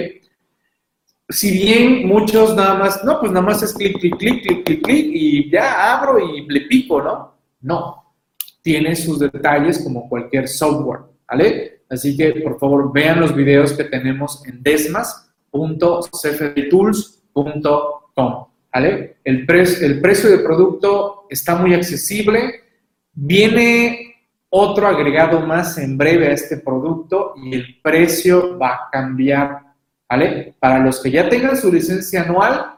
Speaker 1: Si bien muchos nada más, no, pues nada más es clic, clic, clic, clic, clic, clic y ya abro y le pico, ¿no? No. Tiene sus detalles como cualquier software. ¿Vale? Así que, por favor, vean los videos que tenemos en desmas.cftools.com. ¿Vale? El, precio del producto está muy accesible. Viene otro agregado más en breve a este producto y el precio va a cambiar. Para los que ya tengan su licencia anual,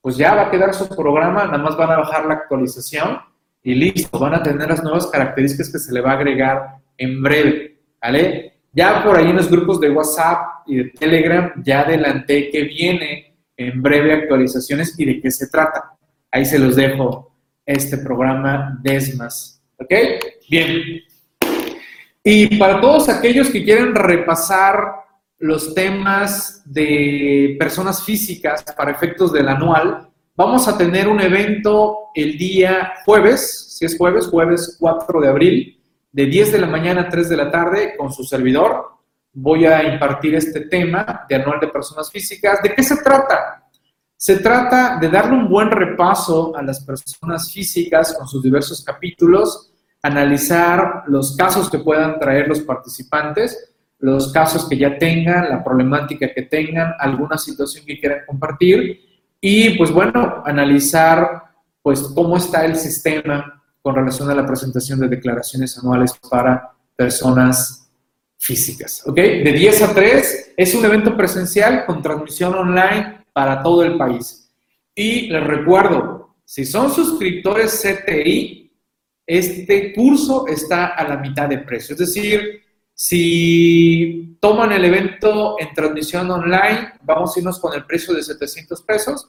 Speaker 1: pues ya va a quedar su programa, nada más van a bajar la actualización y listo, van a tener las nuevas características que se le va a agregar en breve. ¿vale? Ya por ahí en los grupos de WhatsApp y de Telegram ya adelanté que viene en breve actualizaciones y de qué se trata. Ahí se los dejo este programa Desmas. ¿Ok? Bien. Y para todos aquellos que quieren repasar los temas de personas físicas para efectos del anual, vamos a tener un evento el día jueves, si es jueves, jueves 4 de abril, de 10 de la mañana a 3 de la tarde con su servidor. Voy a impartir este tema de anual de personas físicas. ¿De qué se trata? Se trata de darle un buen repaso a las personas físicas con sus diversos capítulos, analizar los casos que puedan traer los participantes, los casos que ya tengan, la problemática que tengan, alguna situación que quieran compartir y pues bueno, analizar pues cómo está el sistema con relación a la presentación de declaraciones anuales para personas físicas. ¿Ok? De 10 a 3 es un evento presencial con transmisión online para todo el país. Y les recuerdo, si son suscriptores CTI, este curso está a la mitad de precio. Es decir, si toman el evento en transmisión online, vamos a irnos con el precio de 700 pesos.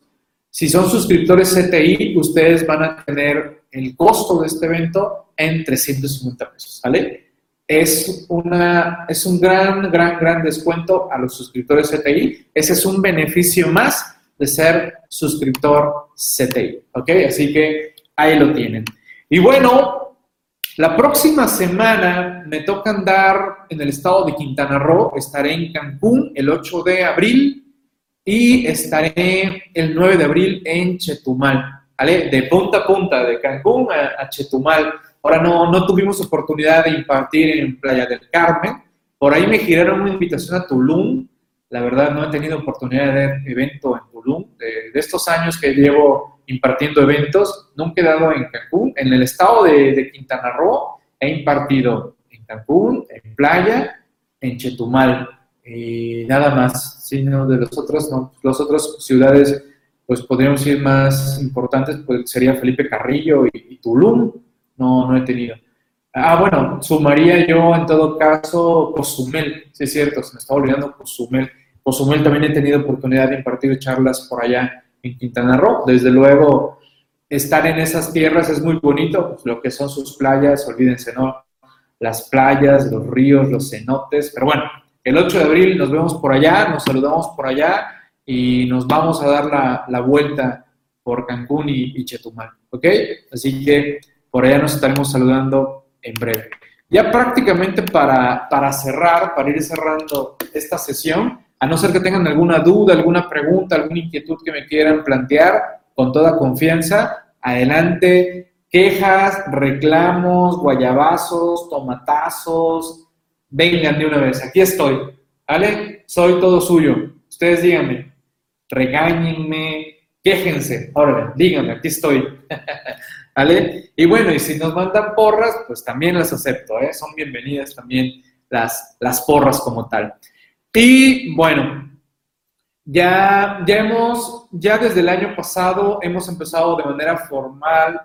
Speaker 1: Si son suscriptores CTI, ustedes van a tener el costo de este evento en 350 pesos, ¿vale? Es, una, es un gran, gran, gran descuento a los suscriptores CTI. Ese es un beneficio más de ser suscriptor CTI, ¿ok? Así que ahí lo tienen. Y bueno, la próxima semana me toca andar en el estado de Quintana Roo, estaré en Cancún el 8 de abril y estaré el 9 de abril en Chetumal, De punta a punta, de Cancún a, Chetumal. Ahora no, no tuvimos oportunidad de impartir en Playa del Carmen, por ahí me giraron una invitación a Tulum, la verdad no he tenido oportunidad de ver evento en Tulum, de, de estos años que llevo impartiendo eventos. Nunca he dado en Cancún. En el estado de, Quintana Roo he impartido en Cancún, en Playa, en Chetumal. y nada más, sino de los otros, no, los otros ciudades, pues podríamos ir más importantes, pues sería Felipe Carrillo y, Tulum, no, no he tenido. Ah, bueno, sumaría yo en todo caso Cozumel, sí es cierto, se me estaba olvidando Cozumel. Cozumel también he tenido oportunidad de impartir charlas por allá en Quintana Roo. Desde luego, estar en esas tierras es muy bonito, pues, lo que son sus playas, olvídense, ¿no? Las playas, los ríos, los cenotes, pero bueno, el 8 de abril nos vemos por allá, nos saludamos por allá y nos vamos a dar la, vuelta por Cancún y, Chetumal, ¿ok? Así que por allá nos estaremos saludando en breve. Ya prácticamente para, para cerrar, para ir cerrando esta sesión, a no ser que tengan alguna duda, alguna pregunta, alguna inquietud que me quieran plantear, con toda confianza, adelante. Quejas, reclamos, guayabazos, tomatazos, vengan de una vez, aquí estoy, ¿vale? Soy todo suyo. Ustedes díganme, regáñenme, quéjense, órale, díganme, aquí estoy. ¿Vale? Y bueno, y si nos mandan porras, pues también las acepto, ¿eh? Son bienvenidas también las, las porras como tal. Y bueno, ya, ya hemos, ya desde el año pasado hemos empezado de manera formal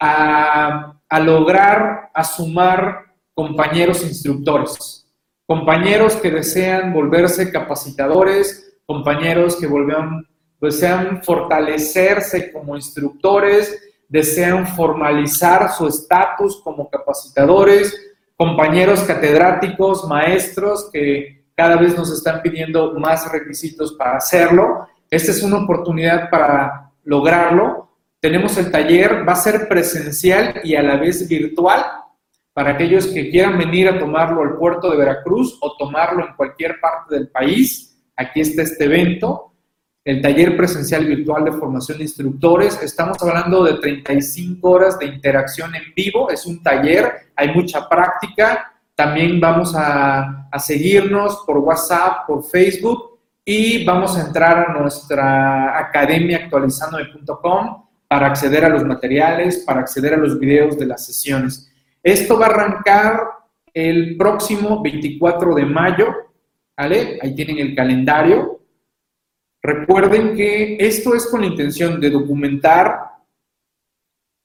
Speaker 1: a, a lograr, a sumar compañeros instructores, compañeros que desean volverse capacitadores, compañeros que volvean, desean fortalecerse como instructores, desean formalizar su estatus como capacitadores, compañeros catedráticos, maestros que cada vez nos están pidiendo más requisitos para hacerlo. Esta es una oportunidad para lograrlo. Tenemos el taller, va a ser presencial y a la vez virtual para aquellos que quieran venir a tomarlo al puerto de Veracruz o tomarlo en cualquier parte del país. Aquí está este evento, el taller presencial virtual de formación de instructores. Estamos hablando de 35 horas de interacción en vivo, es un taller, hay mucha práctica, también vamos a, seguirnos por WhatsApp, por Facebook y vamos a entrar a nuestra academia actualizando.com para acceder a los materiales, para acceder a los videos de las sesiones. Esto va a arrancar el próximo 24 de mayo, ¿vale? Ahí tienen el calendario. Recuerden que esto es con la intención de documentar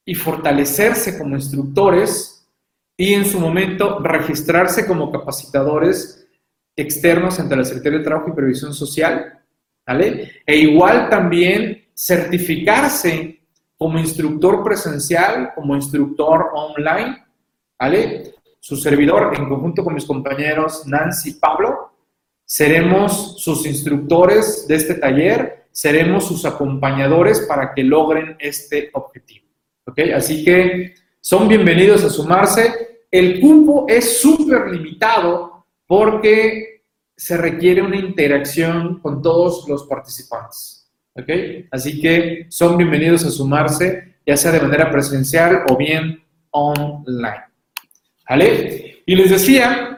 Speaker 1: y fortalecerse como instructores y en su momento registrarse como capacitadores externos ante la Secretaría de Trabajo y Previsión Social, ¿vale? E igual también certificarse como instructor presencial, como instructor online, ¿vale? Su servidor, en conjunto con mis compañeros Nancy y Pablo, seremos sus instructores de este taller. seremos sus acompañadores para que logren este objetivo. ¿Ok? Así que son bienvenidos a sumarse. El cupo es súper limitado porque se requiere una interacción con todos los participantes. ¿Ok? Así que son bienvenidos a sumarse, ya sea de manera presencial o bien online. ¿Vale? Y les decía,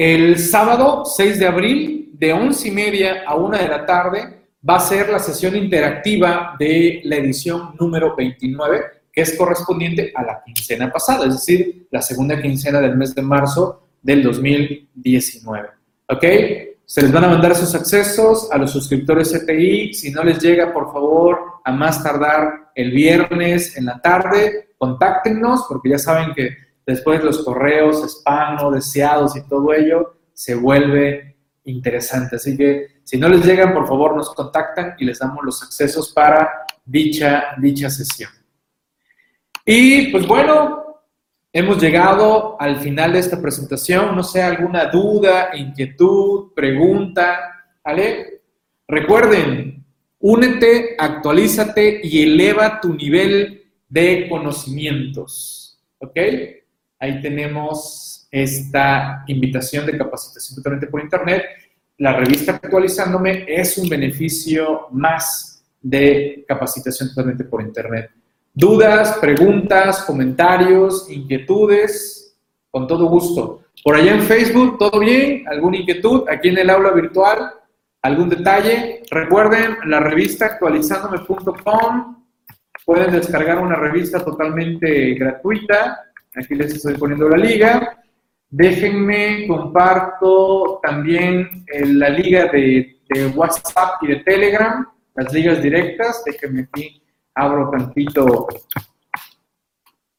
Speaker 1: el sábado 6 de abril, de 11 y media a 1 de la tarde, va a ser la sesión interactiva de la edición número 29, que es correspondiente a la quincena pasada, es decir, la segunda quincena del mes de marzo del 2019. ¿Ok? Se les van a mandar sus accesos a los suscriptores CTI. Si no les llega, por favor, a más tardar el viernes en la tarde, contáctenos, porque ya saben que después los correos spam no deseados y todo ello se vuelve interesante. Así que si no les llegan, por favor nos contactan y les damos los accesos para dicha, dicha sesión. Y pues bueno, hemos llegado al final de esta presentación. No sé, alguna duda, inquietud, pregunta, ¿vale? Recuerden, únete, actualízate y eleva tu nivel de conocimientos. ¿Ok? Ahí tenemos esta invitación de capacitación totalmente por Internet. La revista Actualizándome es un beneficio más de capacitación totalmente por Internet. Dudas, preguntas, comentarios, inquietudes, con todo gusto. Por allá en Facebook, ¿todo bien? ¿Alguna inquietud? Aquí en el aula virtual, ¿algún detalle? Recuerden la revista actualizándome.com. Pueden descargar una revista totalmente gratuita Aquí les estoy poniendo la liga. Déjenme, comparto también eh, la liga de, WhatsApp y de Telegram, las ligas directas. Déjenme aquí, abro tantito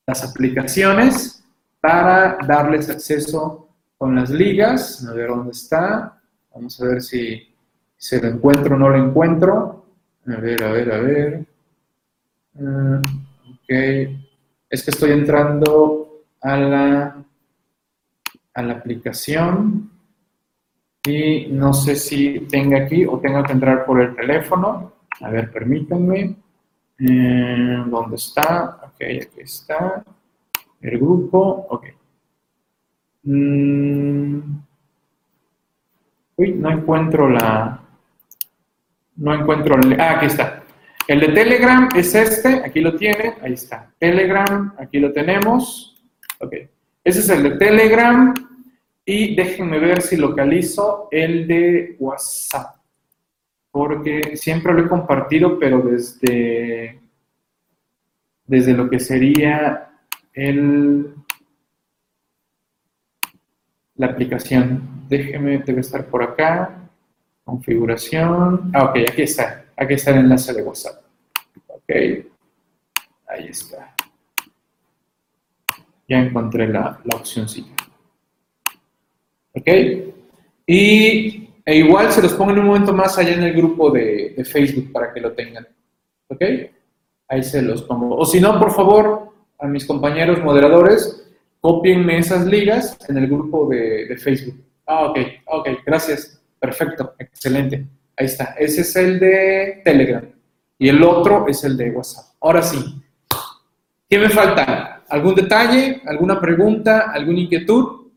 Speaker 1: las aplicaciones para darles acceso con las ligas. A ver dónde está. Vamos a ver si se lo encuentro o no lo encuentro. A ver, a ver, a ver. Ah, ok es que estoy entrando a la, a la aplicación y no sé si tenga aquí o tengo que entrar por el teléfono. A ver, permítanme. Eh, ¿Dónde está? Ok, aquí está. El grupo. Ok. Mm. uy, no encuentro la... No encuentro... Ah, aquí está. El de Telegram es este, aquí lo tienen, ahí está. Telegram, aquí lo tenemos. Ok, ese es el de Telegram. Y déjenme ver si localizo el de WhatsApp. Porque siempre lo he compartido, pero desde, desde lo que sería el, la aplicación. Déjenme, debe estar por acá. Configuración. Ah, ok, aquí está. Aquí está el enlace de WhatsApp. Ok. Ahí está. Ya encontré la, la. Ok. Y e igual se los pongo en un momento más allá en el grupo de, de, Facebook para que lo tengan. ¿Ok? Ahí se los pongo. O si no, por favor, a mis compañeros moderadores, copienme esas ligas en el grupo de, de Facebook. Ah, ok, ok, gracias. Perfecto, excelente. Ahí está. Ese es el de Telegram. Y el otro es el de WhatsApp. Ahora sí. ¿Qué me falta? ¿Algún detalle? ¿Alguna pregunta? ¿Alguna inquietud?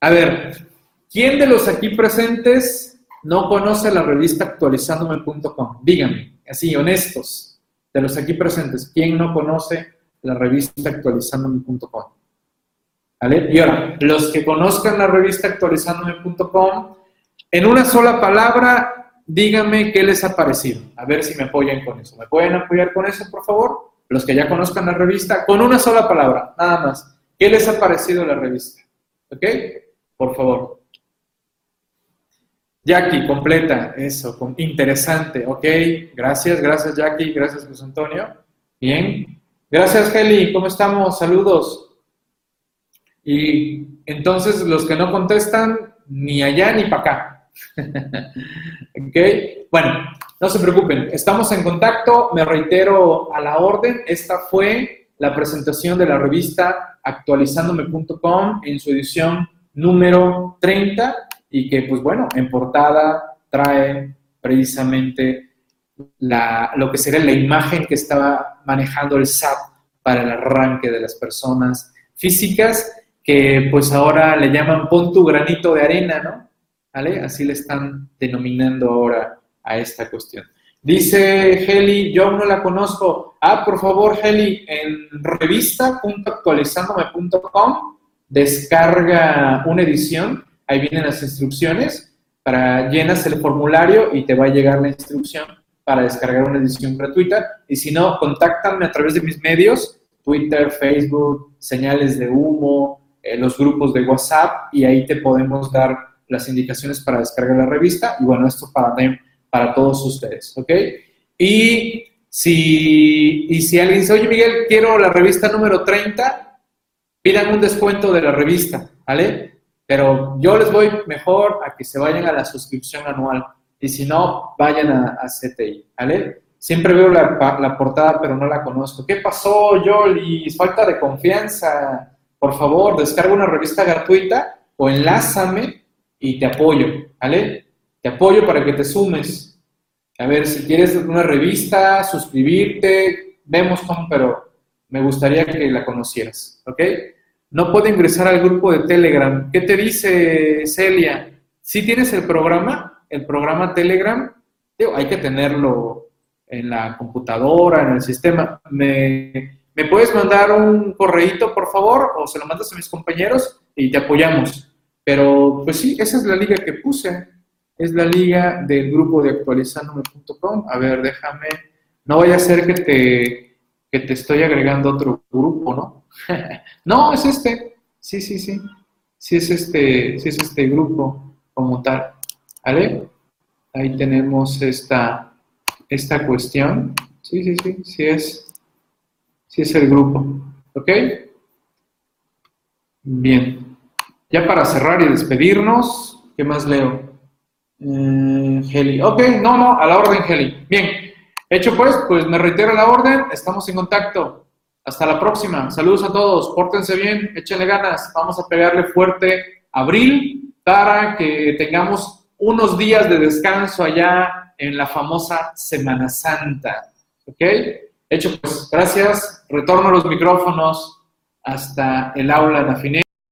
Speaker 1: A ver, ¿quién de los aquí presentes no conoce la revista actualizándome.com? Díganme, así, honestos, de los aquí presentes, ¿quién no conoce la revista actualizándome.com? ¿Vale? Y ahora, los que conozcan la revista actualizándome.com, en una sola palabra, díganme qué les ha parecido. A ver si me apoyan con eso. ¿Me pueden apoyar con eso, por favor? Los que ya conozcan la revista, con una sola palabra, nada más. ¿Qué les ha parecido la revista? ¿Ok? Por favor. Jackie, completa, eso, interesante, ok, gracias, gracias Jackie, gracias José Antonio, bien, gracias Heli, ¿cómo estamos? Saludos. Y entonces los que no contestan, ni allá ni para acá, ok, bueno, no se preocupen, estamos en contacto, me reitero a la orden, esta fue la presentación de la revista actualizándome.com en su edición número 30 y que pues bueno, en portada trae precisamente la, lo que sería la imagen que estaba manejando el SAT para el arranque de las personas físicas, que pues ahora le llaman pon tu granito de arena, ¿no? ¿Vale? Así le están denominando ahora a esta cuestión. Dice Heli, yo no la conozco. Ah, por favor, Heli, en revista.actualizandome.com descarga una edición, ahí vienen las instrucciones, para llenas el formulario y te va a llegar la instrucción para descargar una edición gratuita. Y si no, contáctame a través de mis medios, Twitter, Facebook, señales de humo, eh, los grupos de WhatsApp, y ahí te podemos dar las indicaciones para descargar la revista. Y bueno, esto para, para todos ustedes, ¿ok? Y si, y si alguien dice, oye Miguel, quiero la revista número 30, pidan un descuento de la revista, ¿vale? Pero yo les voy mejor a que se vayan a la suscripción anual y si no, vayan a, CTI, ¿vale? Siempre veo la, portada, pero no la conozco. ¿Qué pasó, Yoli? Falta de confianza. Por favor, descarga una revista gratuita o enlázame y te apoyo, ¿vale? Te apoyo para que te sumes. A ver, si quieres una revista, suscribirte, vemos cómo, pero me gustaría que la conocieras, ¿ok? No puedo ingresar al grupo de Telegram. ¿Qué te dice Celia? Si tienes el programa, el programa Telegram, hay que tenerlo en la computadora, en el sistema. ¿Me, ¿Me puedes mandar un correíto, por favor? O se lo mandas a mis compañeros y te apoyamos. Pero, pues sí, esa es la liga que puse. Es la liga del grupo de actualizandome.com. A ver, déjame. No vaya a ser que te, que te estoy agregando otro grupo, ¿no? no, es este. Sí, sí, sí. Sí es este, sí es este grupo como tal. ¿Vale? Ahí tenemos esta, esta cuestión. Sí, sí, sí, sí es, sí es el grupo. ¿Ok? Bien. Ya para cerrar y despedirnos, ¿qué más leo? Heli. Ok, no, no, a la orden, Heli. Bien. Hecho pues, pues me reitero la orden, estamos en contacto. Hasta la próxima. Saludos a todos. Pórtense bien, échenle ganas. Vamos a pegarle fuerte abril para que tengamos unos días de descanso allá en la famosa Semana Santa. ¿Ok? Hecho, pues gracias. Retorno los micrófonos hasta el aula de Afiné.